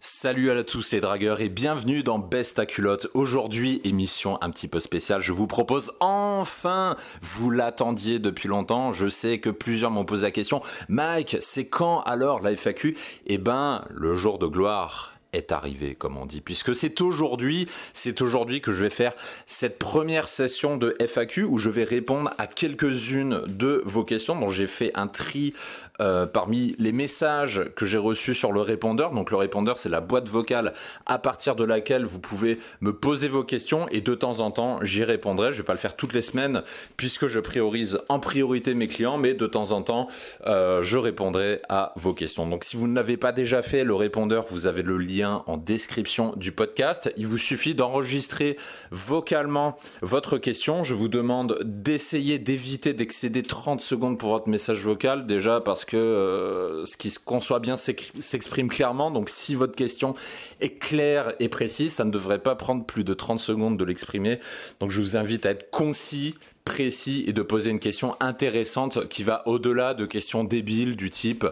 Salut à tous les dragueurs et bienvenue dans Best à culotte. Aujourd'hui, émission un petit peu spéciale. Je vous propose enfin, vous l'attendiez depuis longtemps. Je sais que plusieurs m'ont posé la question. Mike, c'est quand alors la FAQ Eh ben, le jour de gloire est arrivé, comme on dit, puisque c'est aujourd'hui, c'est aujourd'hui que je vais faire cette première session de FAQ où je vais répondre à quelques-unes de vos questions. dont j'ai fait un tri euh, parmi les messages que j'ai reçus sur le répondeur. Donc le répondeur, c'est la boîte vocale à partir de laquelle vous pouvez me poser vos questions et de temps en temps, j'y répondrai. Je vais pas le faire toutes les semaines puisque je priorise en priorité mes clients, mais de temps en temps, euh, je répondrai à vos questions. Donc si vous ne l'avez pas déjà fait, le répondeur, vous avez le lien en description du podcast. Il vous suffit d'enregistrer vocalement votre question. Je vous demande d'essayer d'éviter d'excéder 30 secondes pour votre message vocal, déjà parce que euh, ce qui se conçoit bien s'exprime clairement. Donc si votre question est claire et précise, ça ne devrait pas prendre plus de 30 secondes de l'exprimer. Donc je vous invite à être concis, précis et de poser une question intéressante qui va au-delà de questions débiles du type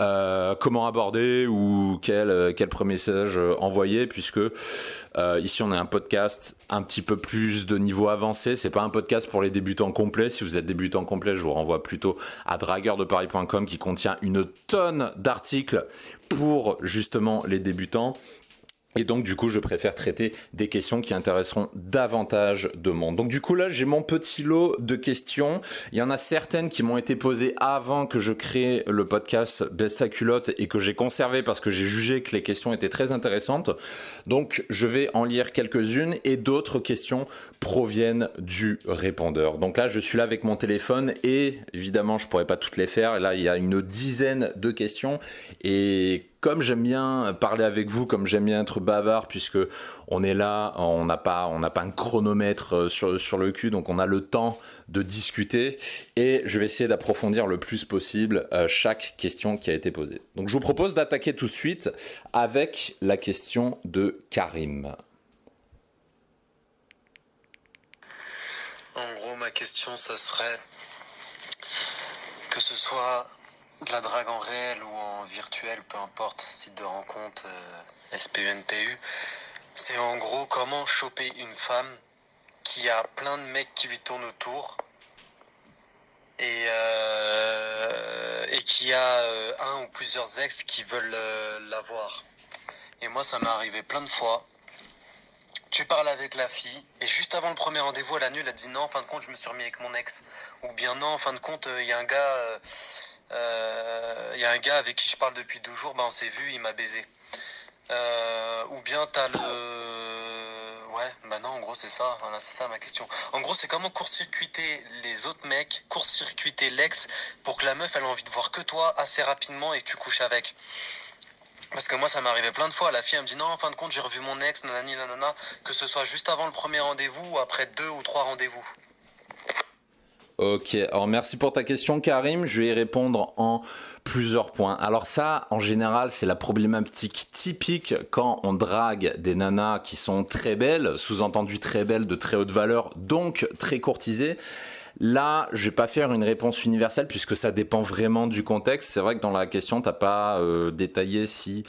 euh, comment aborder ou quel, euh, quel premier message envoyer puisque euh, ici on a un podcast un petit peu plus de niveau avancé. C'est pas un podcast pour les débutants complets. Si vous êtes débutant complet je vous renvoie plutôt à dragueurdeparis.com qui contient une tonne d'articles pour justement les débutants et donc, du coup, je préfère traiter des questions qui intéresseront davantage de monde. Donc, du coup, là, j'ai mon petit lot de questions. Il y en a certaines qui m'ont été posées avant que je crée le podcast Best à culotte et que j'ai conservé parce que j'ai jugé que les questions étaient très intéressantes. Donc, je vais en lire quelques-unes et d'autres questions proviennent du répondeur. Donc là, je suis là avec mon téléphone et évidemment, je pourrais pas toutes les faire. Là, il y a une dizaine de questions et comme j'aime bien parler avec vous, comme j'aime bien être bavard, puisque on est là, on n'a pas, pas un chronomètre euh, sur, sur le cul, donc on a le temps de discuter et je vais essayer d'approfondir le plus possible euh, chaque question qui a été posée. Donc je vous propose d'attaquer tout de suite avec la question de Karim. En gros, ma question, ça serait que ce soit de la drague en réel ou en virtuel, peu importe, site de rencontre, euh, SPU, NPU, c'est en gros comment choper une femme qui a plein de mecs qui lui tournent autour et, euh, qui a euh, un ou plusieurs ex qui veulent euh, la voir. Et moi, ça m'est arrivé plein de fois. Tu parles avec la fille et juste avant le premier rendez-vous, elle annule, elle dit non, en fin de compte, je me suis remis avec mon ex. Ou bien non, en fin de compte, il y a un gars il y a un gars avec qui je parle depuis 12 jours, ben on s'est vu, il m'a baisé. Euh, ou bien t'as le... Ouais, bah non, en gros c'est ça, voilà, c'est ça ma question. En gros c'est comment court-circuiter les autres mecs, court-circuiter l'ex pour que la meuf elle a envie de voir que toi assez rapidement et que tu couches avec. Parce que moi, ça arrivé plein de fois. La fille, elle me dit non, en fin de compte, j'ai revu mon ex, nanani, nanana, que ce soit juste avant le premier rendez-vous ou après deux ou trois rendez-vous. Ok, alors merci pour ta question Karim, je vais y répondre en plusieurs points. Alors ça, en général, c'est la problématique typique quand on drague des nanas qui sont très belles, sous-entendu très belles, de très haute valeur, donc très courtisées. Là, je vais pas faire une réponse universelle puisque ça dépend vraiment du contexte. C'est vrai que dans la question, t'as pas euh, détaillé si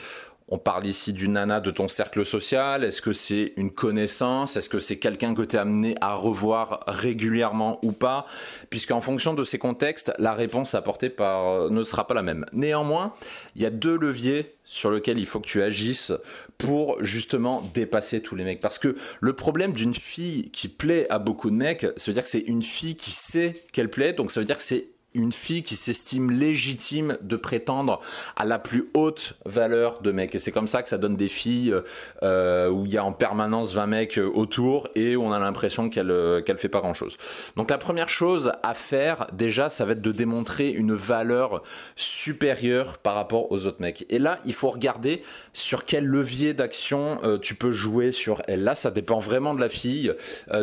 on parle ici d'une nana de ton cercle social Est-ce que c'est une connaissance? Est-ce que c'est quelqu'un que tu es amené à revoir régulièrement ou pas? Puisqu'en fonction de ces contextes, la réponse apportée euh, ne sera pas la même. Néanmoins, il y a deux leviers sur lesquels il faut que tu agisses pour justement dépasser tous les mecs. Parce que le problème d'une fille qui plaît à beaucoup de mecs, ça veut dire que c'est une fille qui sait qu'elle plaît, donc ça veut dire que c'est une fille qui s'estime légitime de prétendre à la plus haute valeur de mec. Et c'est comme ça que ça donne des filles euh, où il y a en permanence 20 mecs autour et on a l'impression qu'elle euh, qu'elle fait pas grand chose. Donc la première chose à faire déjà, ça va être de démontrer une valeur supérieure par rapport aux autres mecs. Et là, il faut regarder sur quel levier d'action euh, tu peux jouer sur elle. Là, ça dépend vraiment de la fille.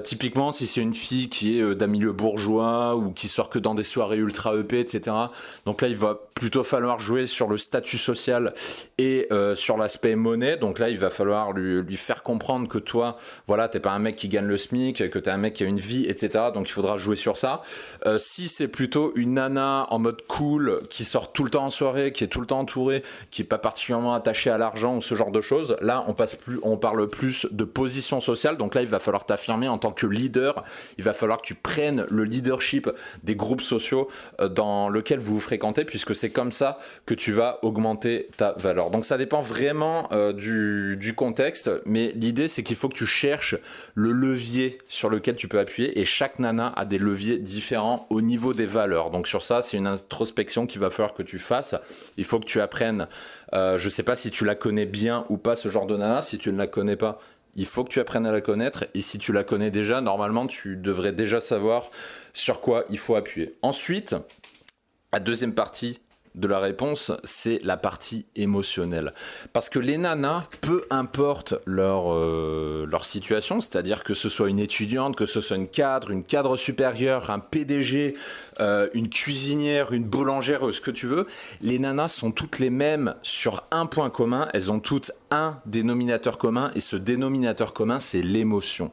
typiquement, si c'est une fille qui est d'un milieu bourgeois ou qui sort que dans des soirées ultra EP, etc. Donc là, il va plutôt falloir jouer sur le statut social et euh, sur l'aspect monnaie. Donc là, il va falloir lui, faire comprendre que toi, voilà, t'es pas un mec qui gagne le SMIC, que t'es un mec qui a une vie, etc. Donc il faudra jouer sur ça. Euh, si c'est plutôt une nana en mode cool, qui sort tout le temps en soirée, qui est tout le temps entourée, qui est pas particulièrement attachée à l'argent ou ce genre de choses, là, on passe plus, on parle plus de position sociale. Donc là, il va falloir t'affirmer en tant que leader. Il va falloir que tu prennes le leadership des groupes sociaux dans lesquels vous vous fréquentez, puisque c'est comme ça que tu vas augmenter ta valeur. Donc ça dépend vraiment euh, du, contexte, mais l'idée c'est qu'il faut que tu cherches le levier sur lequel tu peux appuyer, et chaque nana a des leviers différents au niveau des valeurs. Donc sur ça, c'est une introspection qu'il va falloir que tu fasses. Il faut que tu apprennes, euh, je sais pas si tu la connais bien ou pas ce genre de nana, si tu ne la connais pas, il faut que tu apprennes à la connaître et si tu la connais déjà, normalement tu devrais déjà savoir sur quoi il faut appuyer. Ensuite, la deuxième partie de la réponse, c'est la partie émotionnelle. Parce que les nanas, peu importe leur, euh, leur situation, c'est-à-dire que ce soit une étudiante, que ce soit une cadre, une cadre supérieure, un PDG, euh, une cuisinière, une boulangère, ce que tu veux, les nanas sont toutes les mêmes sur un point commun, elles ont toutes un dénominateur commun, et ce dénominateur commun, c'est l'émotion.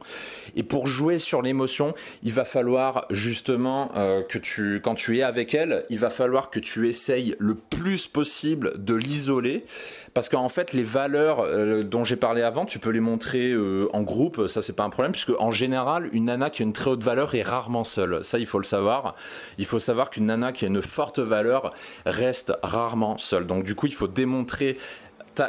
Et pour jouer sur l'émotion, il va falloir justement euh, que tu, quand tu es avec elle, il va falloir que tu essayes le plus possible de l'isoler. Parce qu'en fait les valeurs euh, dont j'ai parlé avant tu peux les montrer euh, en groupe ça c'est pas un problème puisque en général une nana qui a une très haute valeur est rarement seule. Ça il faut le savoir. Il faut savoir qu'une nana qui a une forte valeur reste rarement seule. Donc du coup il faut démontrer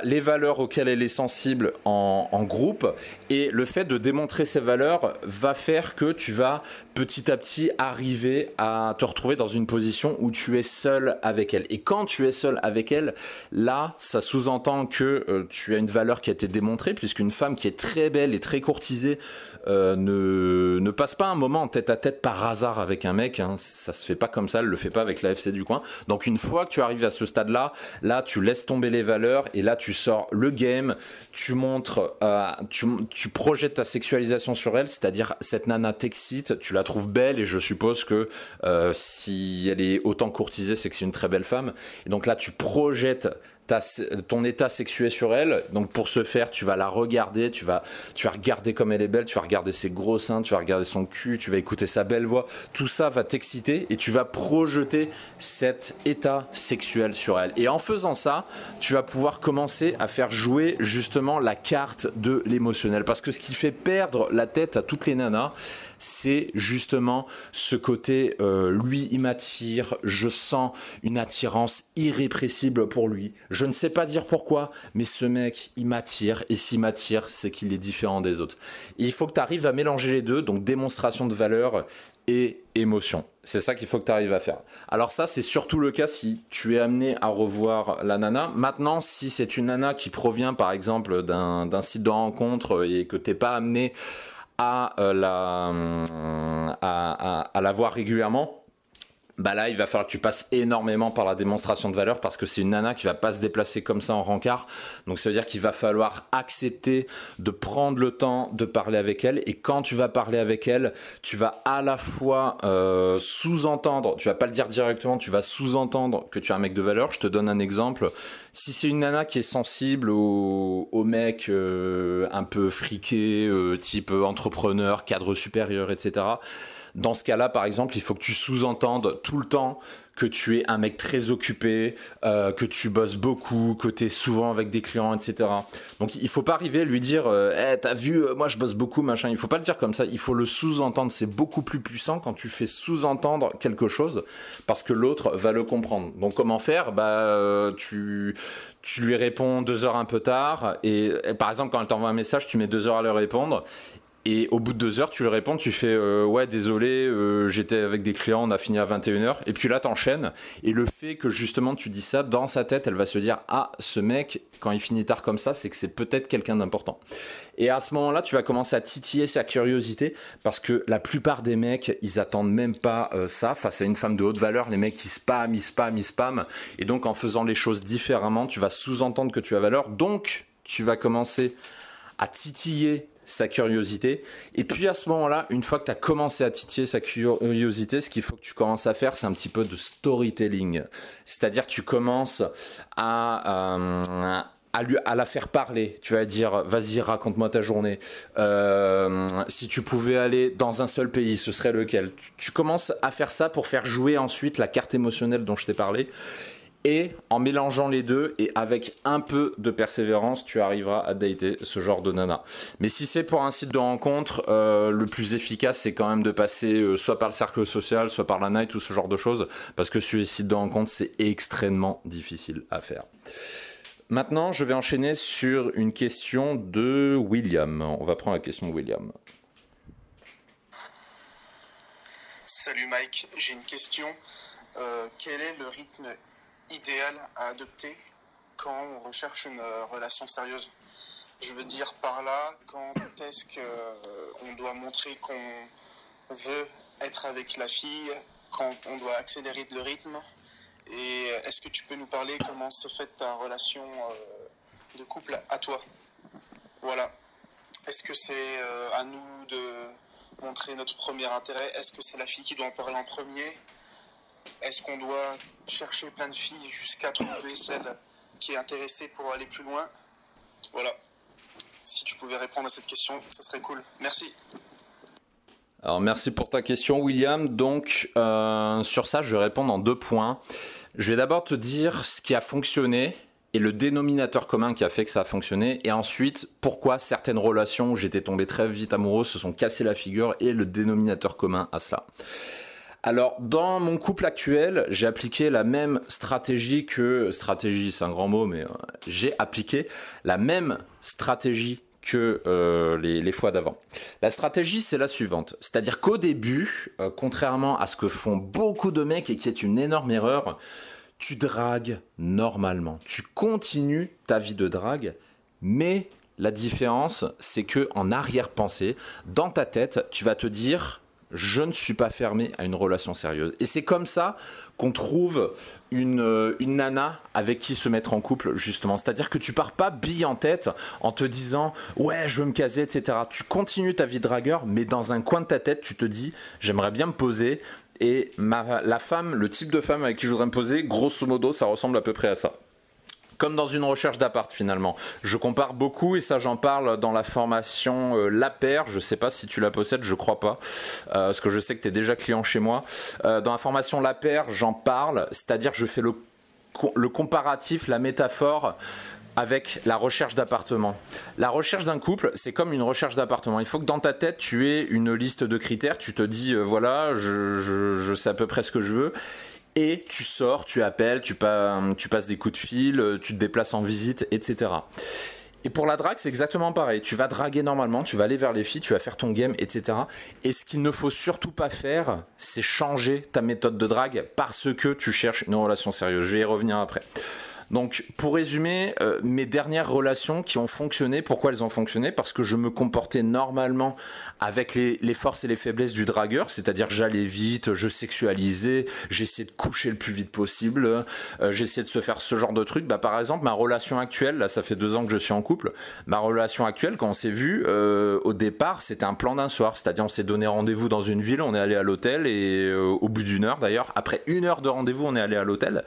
les valeurs auxquelles elle est sensible en, groupe. Et le fait de démontrer ces valeurs va faire que tu vas petit à petit arriver à te retrouver dans une position où tu es seul avec elle. Et quand tu es seul avec elle, là, ça sous-entend que euh, tu as une valeur qui a été démontrée puisqu'une femme qui est très belle et très courtisée euh, ne, ne, passe pas un moment en tête à tête par hasard avec un mec. Hein. Ça se fait pas comme ça, elle le fait pas avec l'AFC du coin. Donc une fois que tu arrives à ce stade-là, là tu laisses tomber les valeurs et là tu sors le game, tu montres, euh, tu, tu projettes ta sexualisation sur elle, c'est-à-dire cette nana t'excite, tu la trouves belle et je suppose que euh, si elle est autant courtisée, c'est que c'est une très belle femme. Et donc là tu projettes ton état sexué sur elle. Donc pour ce faire, tu vas la regarder, tu vas, tu vas regarder comme elle est belle, tu vas regarder ses gros seins, tu vas regarder son cul, tu vas écouter sa belle voix. Tout ça va t'exciter et tu vas projeter cet état sexuel sur elle. Et en faisant ça, tu vas pouvoir commencer à faire jouer justement la carte de l'émotionnel. Parce que ce qui fait perdre la tête à toutes les nanas, c'est justement ce côté, euh, lui, il m'attire, je sens une attirance irrépressible pour lui. Je ne sais pas dire pourquoi, mais ce mec, il m'attire, et s'il m'attire, c'est qu'il est différent des autres. il faut que tu arrives à mélanger les deux, donc démonstration de valeur et émotion. C'est ça qu'il faut que tu arrives à faire. Alors ça, c'est surtout le cas si tu es amené à revoir la nana. Maintenant, si c'est une nana qui provient par exemple d'un site de rencontre et que t'es pas amené à, euh, la, euh, à, à la voir régulièrement, bah là, il va falloir que tu passes énormément par la démonstration de valeur parce que c'est une nana qui va pas se déplacer comme ça en rencard. Donc ça veut dire qu'il va falloir accepter de prendre le temps de parler avec elle. Et quand tu vas parler avec elle, tu vas à la fois euh, sous-entendre, tu vas pas le dire directement, tu vas sous-entendre que tu es un mec de valeur. Je te donne un exemple. Si c'est une nana qui est sensible aux mecs euh, un peu friqués, euh, type entrepreneur, cadre supérieur, etc dans ce cas-là, par exemple, il faut que tu sous-entendes tout le temps que tu es un mec très occupé, euh, que tu bosses beaucoup, que tu es souvent avec des clients, etc. Donc il faut pas arriver à lui dire euh, hey, t'as vu, euh, moi je bosse beaucoup, machin. Il faut pas le dire comme ça, il faut le sous-entendre. C'est beaucoup plus puissant quand tu fais sous-entendre quelque chose parce que l'autre va le comprendre. Donc comment faire? Bah tu, lui réponds deux heures un peu tard et, par exemple quand elle t'envoie un message, tu mets deux heures à lui répondre Et au bout de deux heures, tu lui réponds, tu fais euh, ouais désolé, euh, j'étais avec des clients, on a fini à 21h. Et puis là, t'enchaînes. Et le fait que justement tu dis ça, dans sa tête, elle va se dire ah ce mec, quand il finit tard comme ça, c'est que c'est peut-être quelqu'un d'important. Et à ce moment-là, tu vas commencer à titiller sa curiosité parce que la plupart des mecs, ils attendent même pas euh, ça face à une femme de haute valeur. Les mecs, ils spam, ils spam, ils spam. Et donc en faisant les choses différemment, tu vas sous-entendre que tu as valeur. Donc tu vas commencer à titiller sa curiosité. Et puis à ce moment-là, une fois que tu as commencé à titiller sa curiosité, ce qu'il faut que tu commences à faire, c'est un petit peu de storytelling. C'est-à-dire tu commences à, euh, à, lui, à la faire parler. Tu vas dire, vas-y, raconte-moi ta journée. Euh, si tu pouvais aller dans un seul pays, ce serait lequel? Tu commences à faire ça pour faire jouer ensuite la carte émotionnelle dont je t'ai parlé. Et en mélangeant les deux et avec un peu de persévérance, tu arriveras à dater ce genre de nana. Mais si c'est pour un site de rencontre, euh, le plus efficace, c'est quand même de passer euh, soit par le cercle social, soit par la night ou ce genre de choses. Parce que sur les sites de rencontre, c'est extrêmement difficile à faire. Maintenant, je vais enchaîner sur une question de William. On va prendre la question de William. Salut Mike, j'ai une question. Euh, quel est le rythme idéal à adopter quand on recherche une euh, relation sérieuse. Je veux dire par là, quand est-ce qu'on euh, doit montrer qu'on veut être avec la fille, quand on doit accélérer le rythme, et est-ce que tu peux nous parler comment s'est faite ta relation euh, de couple à toi? Voilà. Est-ce que c'est à nous de montrer notre premier intérêt? Est-ce que c'est la fille qui doit en parler en premier? Est-ce qu'on doit chercher plein de filles jusqu'à trouver celle qui est intéressée pour aller plus loin? Voilà. Si tu pouvais répondre à cette question, ça serait cool. Merci. Alors merci pour ta question William. Donc euh, sur ça, je vais répondre en deux points. Je vais d'abord te dire ce qui a fonctionné et le dénominateur commun qui a fait que ça a fonctionné, et ensuite pourquoi certaines relations où j'étais tombé très vite amoureux se sont cassées la figure et le dénominateur commun à cela. Alors, dans mon couple actuel, j'ai appliqué la même stratégie que stratégie, c'est un grand mot, mais euh, j'ai appliqué la même stratégie que euh, les, fois d'avant. La stratégie, c'est la suivante. C'est-à-dire qu'au début, euh, contrairement à ce que font beaucoup de mecs et qui est une énorme erreur, tu dragues normalement. Tu continues ta vie de drague, mais la différence, c'est que en arrière-pensée, dans ta tête, tu vas te dire je ne suis pas fermé à une relation sérieuse. Et c'est comme ça qu'on trouve une, euh, une, nana avec qui se mettre en couple, justement. C'est-à-dire que tu pars pas bille en tête en te disant ouais, je veux me caser, etc. Tu continues ta vie de dragueur, mais dans un coin de ta tête, tu te dis j'aimerais bien me poser. Et la femme, le type de femme avec qui je voudrais me poser, grosso modo, ça ressemble à peu près à ça comme dans une recherche d'appart finalement. Je compare beaucoup et ça j'en parle dans la formation euh, La Paire, je sais pas si tu la possèdes, je crois pas, euh, parce que je sais que tu es déjà client chez moi. Euh, dans la formation La Paire, j'en parle, c'est-à-dire je fais le, comparatif, la métaphore avec la recherche d'appartement. La recherche d'un couple, c'est comme une recherche d'appartement. Il faut que dans ta tête, tu aies une liste de critères. Tu te dis, voilà, je, je, sais à peu près ce que je veux et tu sors, tu appelles, tu, tu passes des coups de fil, tu te déplaces en visite, etc. Et pour la drague, c'est exactement pareil. Tu vas draguer normalement, tu vas aller vers les filles, tu vas faire ton game, etc. Et ce qu'il ne faut surtout pas faire, c'est changer ta méthode de drague parce que tu cherches une relation sérieuse. Je vais y revenir après. Donc, pour résumer, euh, mes dernières relations qui ont fonctionné, pourquoi elles ont fonctionné? Parce que je me comportais normalement avec les, forces et les faiblesses du dragueur, c'est-à-dire j'allais vite, je sexualisais, j'essayais de coucher le plus vite possible, euh, j'essayais de se faire ce genre de truc. Bah, par exemple, ma relation actuelle, là, ça fait deux ans que je suis en couple, ma relation actuelle, quand on s'est vu, euh, au départ, c'était un plan d'un soir, c'est-à-dire on s'est donné rendez-vous dans une ville, on est allé à l'hôtel et au bout d'une heure d'ailleurs, après une heure de rendez-vous, on est allé à l'hôtel.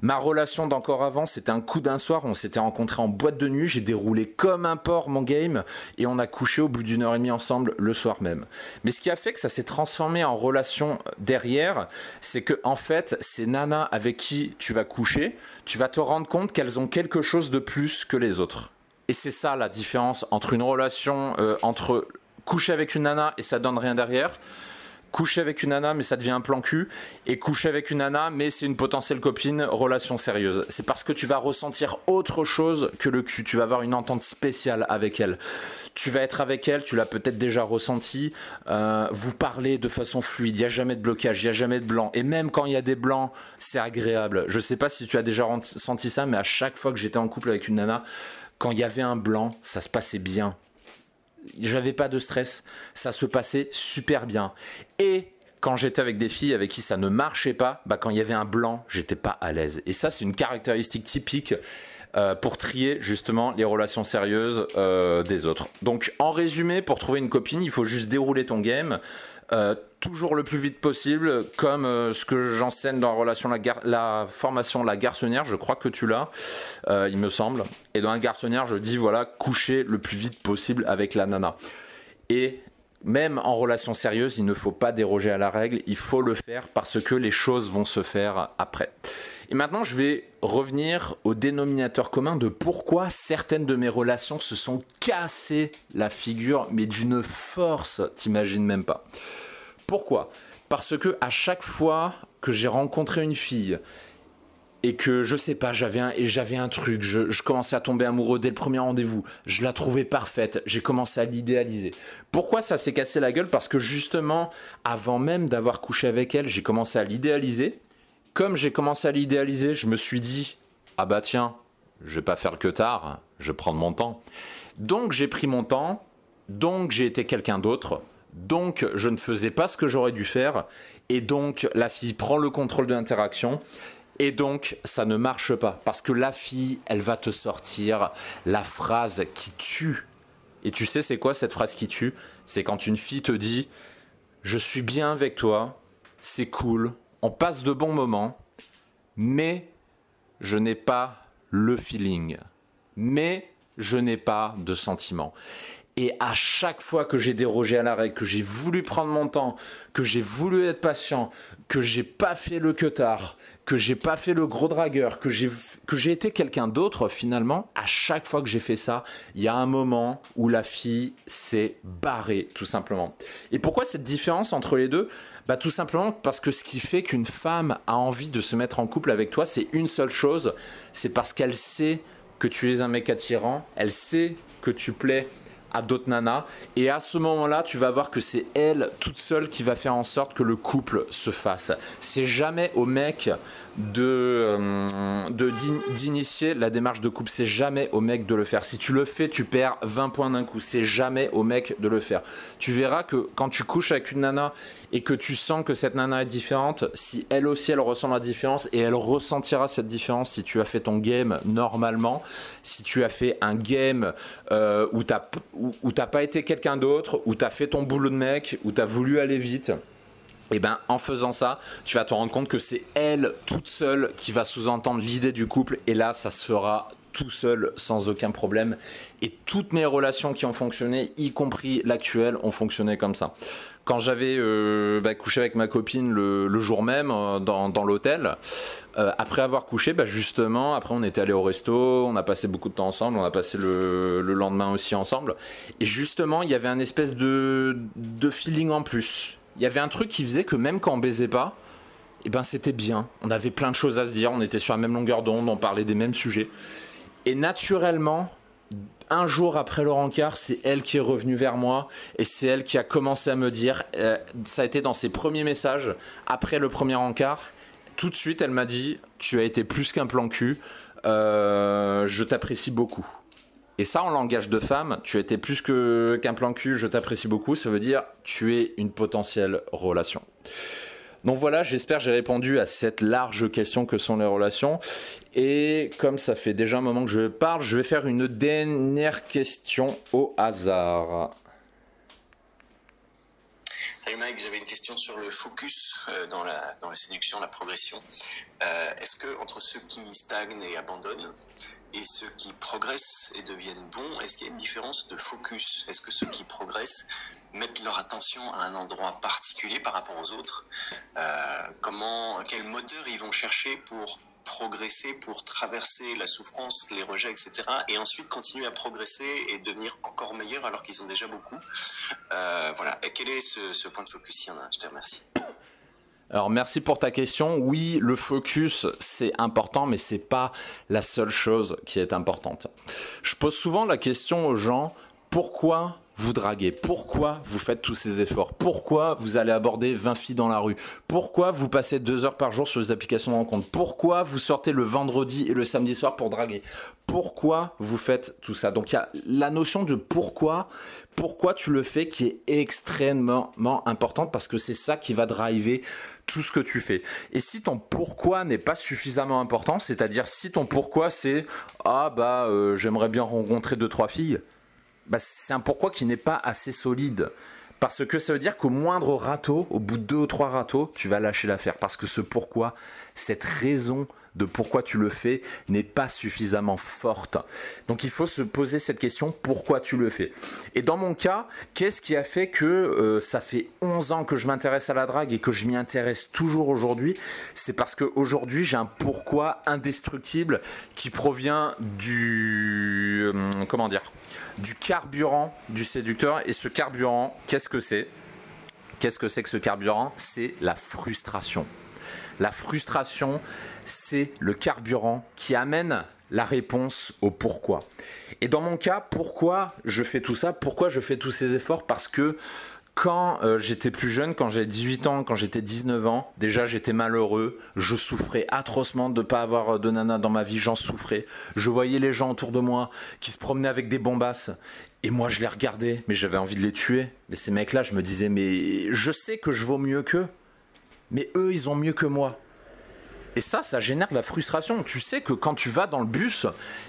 Ma relation d'encore avant, c'était un coup d'un soir. On s'était rencontrés en boîte de nuit. J'ai déroulé comme un porc mon game et on a couché au bout d'une heure et demie ensemble le soir même. Mais ce qui a fait que ça s'est transformé en relation derrière, c'est que en fait, ces nanas avec qui tu vas coucher, tu vas te rendre compte qu'elles ont quelque chose de plus que les autres. Et c'est ça la différence entre une relation euh, entre coucher avec une nana et ça donne rien derrière coucher avec une nana mais ça devient un plan cul et coucher avec une nana mais c'est une potentielle copine, relation sérieuse. C'est parce que tu vas ressentir autre chose que le cul, tu vas avoir une entente spéciale avec elle. Tu vas être avec elle, tu l'as peut-être déjà ressenti, euh, vous parlez de façon fluide, il n'y a jamais de blocage, il n'y a jamais de blanc. Et même quand il y a des blancs, c'est agréable. Je sais pas si tu as déjà ressenti ça, mais à chaque fois que j'étais en couple avec une nana, quand il y avait un blanc, ça se passait bien j'avais pas de stress, ça se passait super bien. Et quand j'étais avec des filles avec qui ça ne marchait pas, bah quand il y avait un blanc, j'étais pas à l'aise. Et ça, c'est une caractéristique typique euh, pour trier justement les relations sérieuses euh, des autres. Donc, en résumé, pour trouver une copine, il faut juste dérouler ton game. Euh, toujours le plus vite possible, comme euh, ce que j'enseigne dans la relation la, la, formation la garçonnière, je crois que tu l'as, euh, il me semble. Et dans la garçonnière, je dis voilà, coucher le plus vite possible avec la nana. Et même en relation sérieuse, il ne faut pas déroger à la règle, il faut le faire parce que les choses vont se faire après. Et maintenant, je vais revenir au dénominateur commun de pourquoi certaines de mes relations se sont cassées la figure, mais d'une force, t'imagines même pas. Pourquoi? Parce que à chaque fois que j'ai rencontré une fille et que je sais pas, j'avais un, et j'avais un truc, je, je, commençais à tomber amoureux dès le premier rendez-vous, je la trouvais parfaite, j'ai commencé à l'idéaliser. Pourquoi ça s'est cassé la gueule? Parce que justement, avant même d'avoir couché avec elle, j'ai commencé à l'idéaliser comme j'ai commencé à l'idéaliser, je me suis dit ah bah tiens, je vais pas faire que tard, je vais prendre mon temps. Donc j'ai pris mon temps, donc j'ai été quelqu'un d'autre, donc je ne faisais pas ce que j'aurais dû faire, et donc la fille prend le contrôle de l'interaction, et donc ça ne marche pas, parce que la fille, elle va te sortir la phrase qui tue. Et tu sais c'est quoi cette phrase qui tue? C'est quand une fille te dit je suis bien avec toi, c'est cool, on passe de bons moments, mais je n'ai pas le feeling, mais je n'ai pas de sentiment. Et à chaque fois que j'ai dérogé à la règle, que j'ai voulu prendre mon temps, que j'ai voulu être patient, que j'ai pas fait le tard, que j'ai pas fait le gros dragueur, que j'ai que j'ai été quelqu'un d'autre finalement, à chaque fois que j'ai fait ça, il y a un moment où la fille s'est barrée tout simplement. Et pourquoi cette différence entre les deux? Bah tout simplement parce que ce qui fait qu'une femme a envie de se mettre en couple avec toi, c'est une seule chose, c'est parce qu'elle sait que tu es un mec attirant, elle sait que tu plais d'autres nanas. Et à ce moment-là, tu vas voir que c'est elle toute seule qui va faire en sorte que le couple se fasse. C'est jamais au mec de euh, d'initier la démarche de couple. C'est jamais au mec de le faire. Si tu le fais, tu perds 20 points d'un coup. C'est jamais au mec de le faire. Tu verras que quand tu couches avec une nana et que tu sens que cette nana est différente, si elle aussi elle ressent la différence et elle ressentira cette différence si tu as fait ton game normalement, si tu as fait un game euh, où t'as où, pas été quelqu'un d'autre, où t'as fait ton boulot de mec, où t'as voulu aller vite. Et eh ben en faisant ça, tu vas te rendre compte que c'est elle toute seule qui va sous-entendre l'idée du couple et là ça se fera tout seul sans aucun problème et toutes mes relations qui ont fonctionné, y compris l'actuelle, ont fonctionné comme ça quand j'avais euh, bah, couché avec ma copine le, jour même euh, dans, l'hôtel, euh, après avoir couché, bah, justement, après on était allé au resto, on a passé beaucoup de temps ensemble, on a passé le, lendemain aussi ensemble. Et justement, il y avait un espèce de, de, feeling en plus. Il y avait un truc qui faisait que même quand on baisait pas, et eh ben c'était bien. On avait plein de choses à se dire, on était sur la même longueur d'onde, on parlait des mêmes sujets. Et naturellement, un jour après le rencard, c'est elle qui est revenue vers moi et c'est elle qui a commencé à me dire, euh, ça a été dans ses premiers messages, après le premier rencard, tout de suite elle m'a dit, tu as été plus qu'un plan cul, euh, je t'apprécie beaucoup. Et ça, en langage de femme, tu été plus qu'un plan cul, je t'apprécie beaucoup, ça veut dire tu es une potentielle relation. Donc voilà, j'espère j'ai répondu à cette large question que sont les relations. Et comme ça fait déjà un moment que je parle, je vais faire une dernière question au hasard. Salut Mike, j'avais une question sur le focus euh, dans, la, dans la séduction, la progression. Euh, est-ce que entre ceux qui stagnent et abandonnent et ceux qui progressent et deviennent bons, est-ce qu'il y a une différence de focus? Est-ce que ceux qui progressent mettent leur attention à un endroit particulier par rapport aux autres? Euh, Comment, quel moteur ils vont chercher pour progresser pour traverser la souffrance, les rejets, etc. Et ensuite continuer à progresser et devenir encore meilleur alors qu'ils ont déjà beaucoup? Euh, voilà. Et quel est ce, ce point de focus s'il y en a Je te remercie. Alors merci pour ta question. Oui, le focus c'est important, mais c'est pas la seule chose qui est importante. Je pose souvent la question aux gens pourquoi vous draguez? Pourquoi vous faites tous ces efforts? Pourquoi vous allez aborder 20 filles dans la rue? Pourquoi vous passez deux heures par jour sur les applications de rencontre Pourquoi vous sortez le vendredi et le samedi soir pour draguer? Pourquoi vous faites tout ça? Donc il y a la notion de pourquoi, pourquoi tu le fais qui est extrêmement importante parce que c'est ça qui va driver tout ce que tu fais. Et si ton pourquoi n'est pas suffisamment important, c'est-à-dire si ton pourquoi c'est ah bah euh, j'aimerais bien rencontrer deux trois filles, bah, c'est un pourquoi qui n'est pas assez solide. Parce que ça veut dire qu'au moindre râteau, au bout de deux ou trois râteaux, tu vas lâcher l'affaire. Parce que ce pourquoi, cette raison de pourquoi tu le fais n'est pas suffisamment forte. Donc il faut se poser cette question, pourquoi tu le fais? Et dans mon cas, qu'est-ce qui a fait que euh, ça fait 11 ans que je m'intéresse à la drague et que je m'y intéresse toujours aujourd'hui? C'est parce qu'aujourd'hui j'ai un pourquoi indestructible qui provient du... Euh, comment dire? Du carburant du séducteur. Et ce carburant, qu'est-ce que c'est? Qu'est-ce que c'est que ce carburant? C'est la frustration. La frustration, c'est le carburant qui amène la réponse au pourquoi. Et dans mon cas, pourquoi je fais tout ça? Pourquoi je fais tous ces efforts? Parce que quand euh, j'étais plus jeune, quand j'avais 18 ans, quand j'étais 19 ans, déjà j'étais malheureux, je souffrais atrocement de ne pas avoir de nana dans ma vie, j'en souffrais. Je voyais les gens autour de moi qui se promenaient avec des bombasses et moi je les regardais, mais j'avais envie de les tuer. Mais ces mecs-là, je me disais mais je sais que je vaux mieux qu'eux. Mais eux, ils ont mieux que moi. Et ça, ça génère de la frustration. Tu sais que quand tu vas dans le bus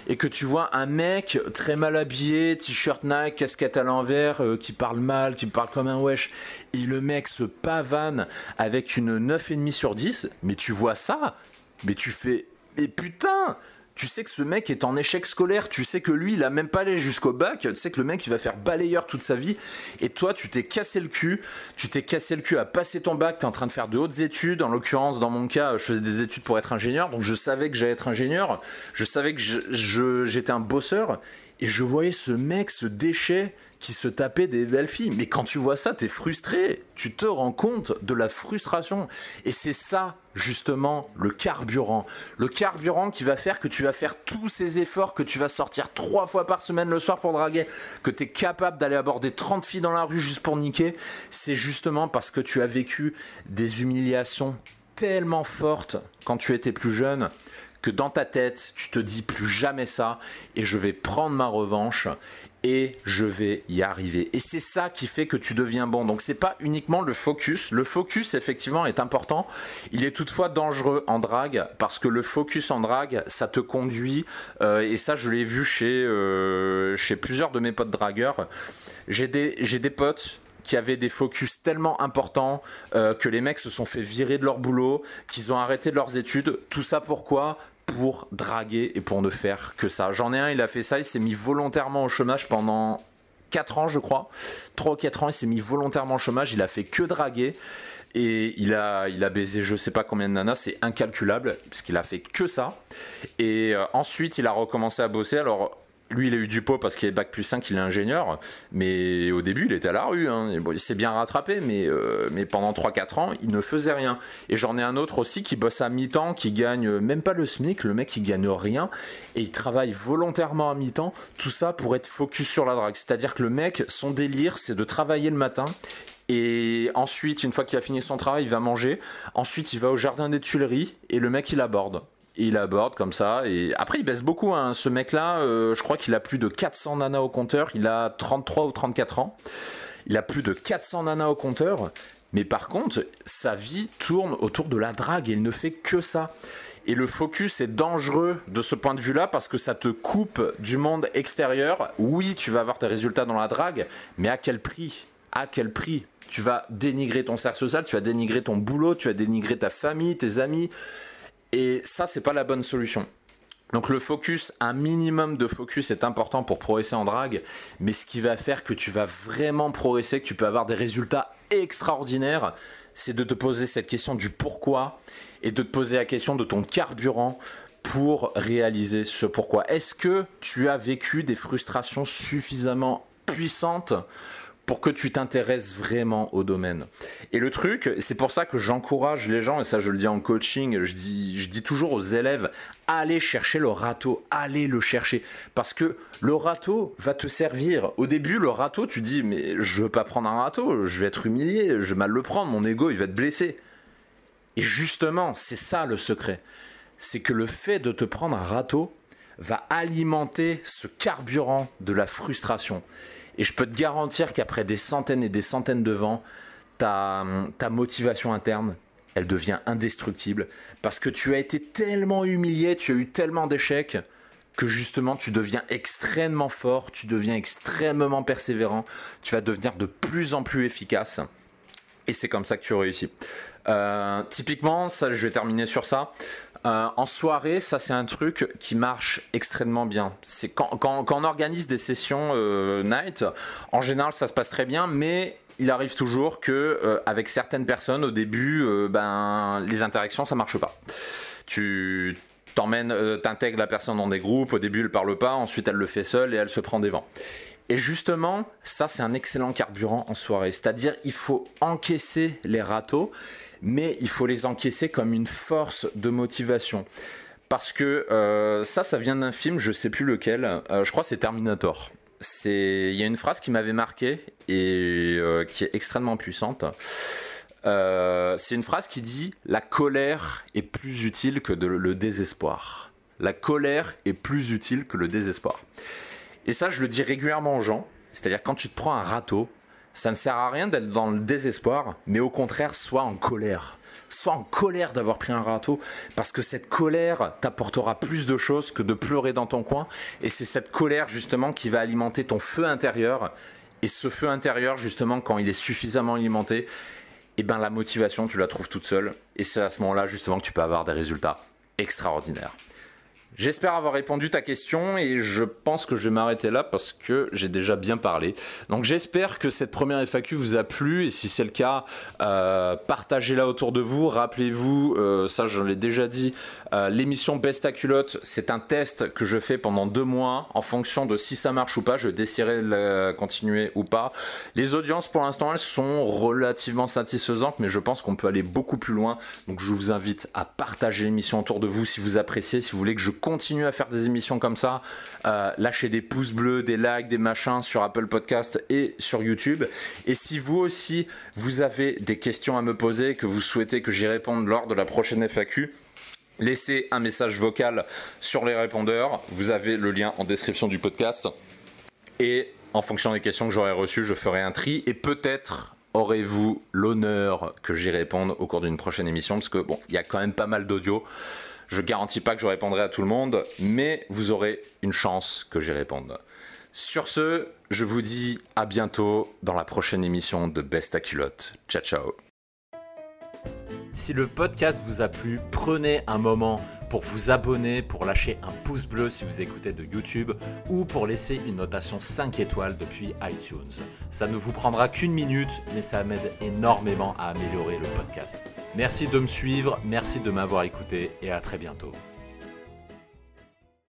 et que tu vois un mec très mal habillé, t-shirt Nike, casquette à l'envers, euh, qui parle mal, qui parle comme un wesh, et le mec se pavane avec une 9,5 sur 10, mais tu vois ça, mais tu fais, mais putain, tu sais que ce mec est en échec scolaire, tu sais que lui, il a même pas allé jusqu'au bac, tu sais que le mec, il va faire balayeur toute sa vie, et toi, tu t'es cassé le cul, tu t'es cassé le cul à passer ton bac, tu es en train de faire de hautes études, en l'occurrence, dans mon cas, je faisais des études pour être ingénieur, donc je savais que j'allais être ingénieur, je savais que j'étais un bosseur, et je voyais ce mec, ce déchet, qui se tapait des belles filles. Mais quand tu vois ça, tu es frustré. Tu te rends compte de la frustration. Et c'est ça, justement, le carburant. Le carburant qui va faire que tu vas faire tous ces efforts, que tu vas sortir trois fois par semaine le soir pour draguer, que tu es capable d'aller aborder 30 filles dans la rue juste pour niquer. C'est justement parce que tu as vécu des humiliations tellement fortes quand tu étais plus jeune que dans ta tête, tu te dis plus jamais ça et je vais prendre ma revanche et je vais y arriver. Et c'est ça qui fait que tu deviens bon. Donc c'est pas uniquement le focus. Le focus effectivement est important. Il est toutefois dangereux en drague parce que le focus en drague, ça te conduit. Euh, et ça, je l'ai vu chez euh, plusieurs de mes potes dragueurs. J'ai des potes qui avaient des focus tellement importants euh, que les mecs se sont fait virer de leur boulot, qu'ils ont arrêté leurs études. Tout ça pourquoi? Pour draguer et pour ne faire que ça. J'en ai un, il a fait ça, il s'est mis volontairement au chômage pendant 4 ans, je crois. 3 ou 4 ans, il s'est mis volontairement au chômage, il a fait que draguer. Et il a, il a baisé je sais pas combien de nanas, c'est incalculable, puisqu'il a fait que ça. Et euh, ensuite, il a recommencé à bosser. Alors, lui, il a eu du pot parce qu'il est bac plus 5, il est ingénieur. Mais au début, il était à la rue. Hein. il s'est bien rattrapé, mais, euh, mais pendant 3-4 ans, il ne faisait rien. Et j'en ai un autre aussi qui bosse à mi-temps, qui gagne même pas le SMIC. Le mec, il gagne rien. Et il travaille volontairement à mi-temps. Tout ça pour être focus sur la drague. C'est-à-dire que le mec, son délire, c'est de travailler le matin. Et ensuite, une fois qu'il a fini son travail, il va manger. Ensuite, il va au jardin des Tuileries et le mec, il aborde il aborde comme ça. Et après, il baisse beaucoup. Hein. Ce mec-là, euh, je crois qu'il a plus de 400 nanas au compteur. Il a 33 ou 34 ans. Il a plus de 400 nanas au compteur. Mais par contre, sa vie tourne autour de la drague et il ne fait que ça. Et le focus est dangereux de ce point de vue-là parce que ça te coupe du monde extérieur. Oui, tu vas avoir tes résultats dans la drague, mais à quel prix? À quel prix? Tu vas dénigrer ton cercle social, tu vas dénigrer ton boulot, tu vas dénigrer ta famille, tes amis. Et ça, c'est pas la bonne solution. Donc le focus, un minimum de focus est important pour progresser en drague, mais ce qui va faire que tu vas vraiment progresser, que tu peux avoir des résultats extraordinaires, c'est de te poser cette question du pourquoi et de te poser la question de ton carburant pour réaliser ce pourquoi. Est-ce que tu as vécu des frustrations suffisamment puissantes pour que tu t'intéresses vraiment au domaine. Et le truc, c'est pour ça que j'encourage les gens, et ça je le dis en coaching, je dis, toujours aux élèves, allez chercher le râteau, allez le chercher. Parce que le râteau va te servir. Au début, le râteau, tu dis, mais je veux pas prendre un râteau, je vais être humilié, je vais mal le prendre, mon ego, il va être blessé. Et justement, c'est ça le secret. C'est que le fait de te prendre un râteau va alimenter ce carburant de la frustration. Et je peux te garantir qu'après des centaines et des centaines de vents, ta, motivation interne, elle devient indestructible parce que tu as été tellement humilié, tu as eu tellement d'échecs que justement tu deviens extrêmement fort, tu deviens extrêmement persévérant, tu vas devenir de plus en plus efficace. Et c'est comme ça que tu réussis. Euh, typiquement, ça, je vais terminer sur ça. Euh, en soirée, ça c'est un truc qui marche extrêmement bien. Quand, on organise des sessions euh, night, en général ça se passe très bien, mais il arrive toujours que euh, avec certaines personnes au début, ben les interactions ça marche pas. Tu t'emmènes, t'intègres la personne dans des groupes, au début elle parle pas, ensuite elle le fait seule et elle se prend des vents. Et justement, ça c'est un excellent carburant en soirée. C'est-à-dire, il faut encaisser les râteaux mais il faut les encaisser comme une force de motivation. Parce que euh, ça, ça vient d'un film, je sais plus lequel, euh, je crois c'est Terminator. Il y a une phrase qui m'avait marqué et euh, qui est extrêmement puissante. c'est une phrase qui dit La colère est plus utile que le désespoir. La colère est plus utile que le désespoir. Et ça, je le dis régulièrement aux gens. C'est-à-dire, quand tu te prends un râteau, ça ne sert à rien d'être dans le désespoir, mais au contraire, sois en colère. Sois en colère d'avoir pris un râteau, parce que cette colère t'apportera plus de choses que de pleurer dans ton coin. Et c'est cette colère justement qui va alimenter ton feu intérieur. Et ce feu intérieur, justement, quand il est suffisamment alimenté, eh ben la motivation, tu la trouves toute seule. Et c'est à ce moment-là, justement, que tu peux avoir des résultats extraordinaires. J'espère avoir répondu ta question et je pense que je vais m'arrêter là parce que j'ai déjà bien parlé. Donc j'espère que cette première FAQ vous a plu et si c'est le cas, euh, partagez-la autour de vous. Rappelez-vous, euh, ça je l'ai déjà dit, euh, l'émission Best à culotte, c'est un test que je fais pendant deux mois en fonction de si ça marche ou pas. Je déciderai de la continuer ou pas. Les audiences pour l'instant elles sont relativement satisfaisantes mais je pense qu'on peut aller beaucoup plus loin. Donc je vous invite à partager l'émission autour de vous si vous appréciez, si vous voulez que je continue à faire des émissions comme ça. Euh, lâchez des pouces bleus, des likes, des machins sur Apple Podcast et sur YouTube. Et si vous aussi, vous avez des questions à me poser, que vous souhaitez que j'y réponde lors de la prochaine FAQ, laissez un message vocal sur les répondeurs. Vous avez le lien en description du podcast. Et en fonction des questions que j'aurai reçues, je ferai un tri. Et peut-être aurez-vous l'honneur que j'y réponde au cours d'une prochaine émission, parce que bon, il y a quand même pas mal d'audio. Je garantis pas que je répondrai à tout le monde, mais vous aurez une chance que j'y réponde. Sur ce, je vous dis à bientôt dans la prochaine émission de Best à culotte. Ciao ciao. Si le podcast vous a plu, prenez un moment pour vous abonner, pour lâcher un pouce bleu si vous écoutez de YouTube ou pour laisser une notation 5 étoiles depuis iTunes. Ça ne vous prendra qu'une minute, mais ça m'aide énormément à améliorer le podcast. Merci de me suivre, merci de m'avoir écouté et à très bientôt.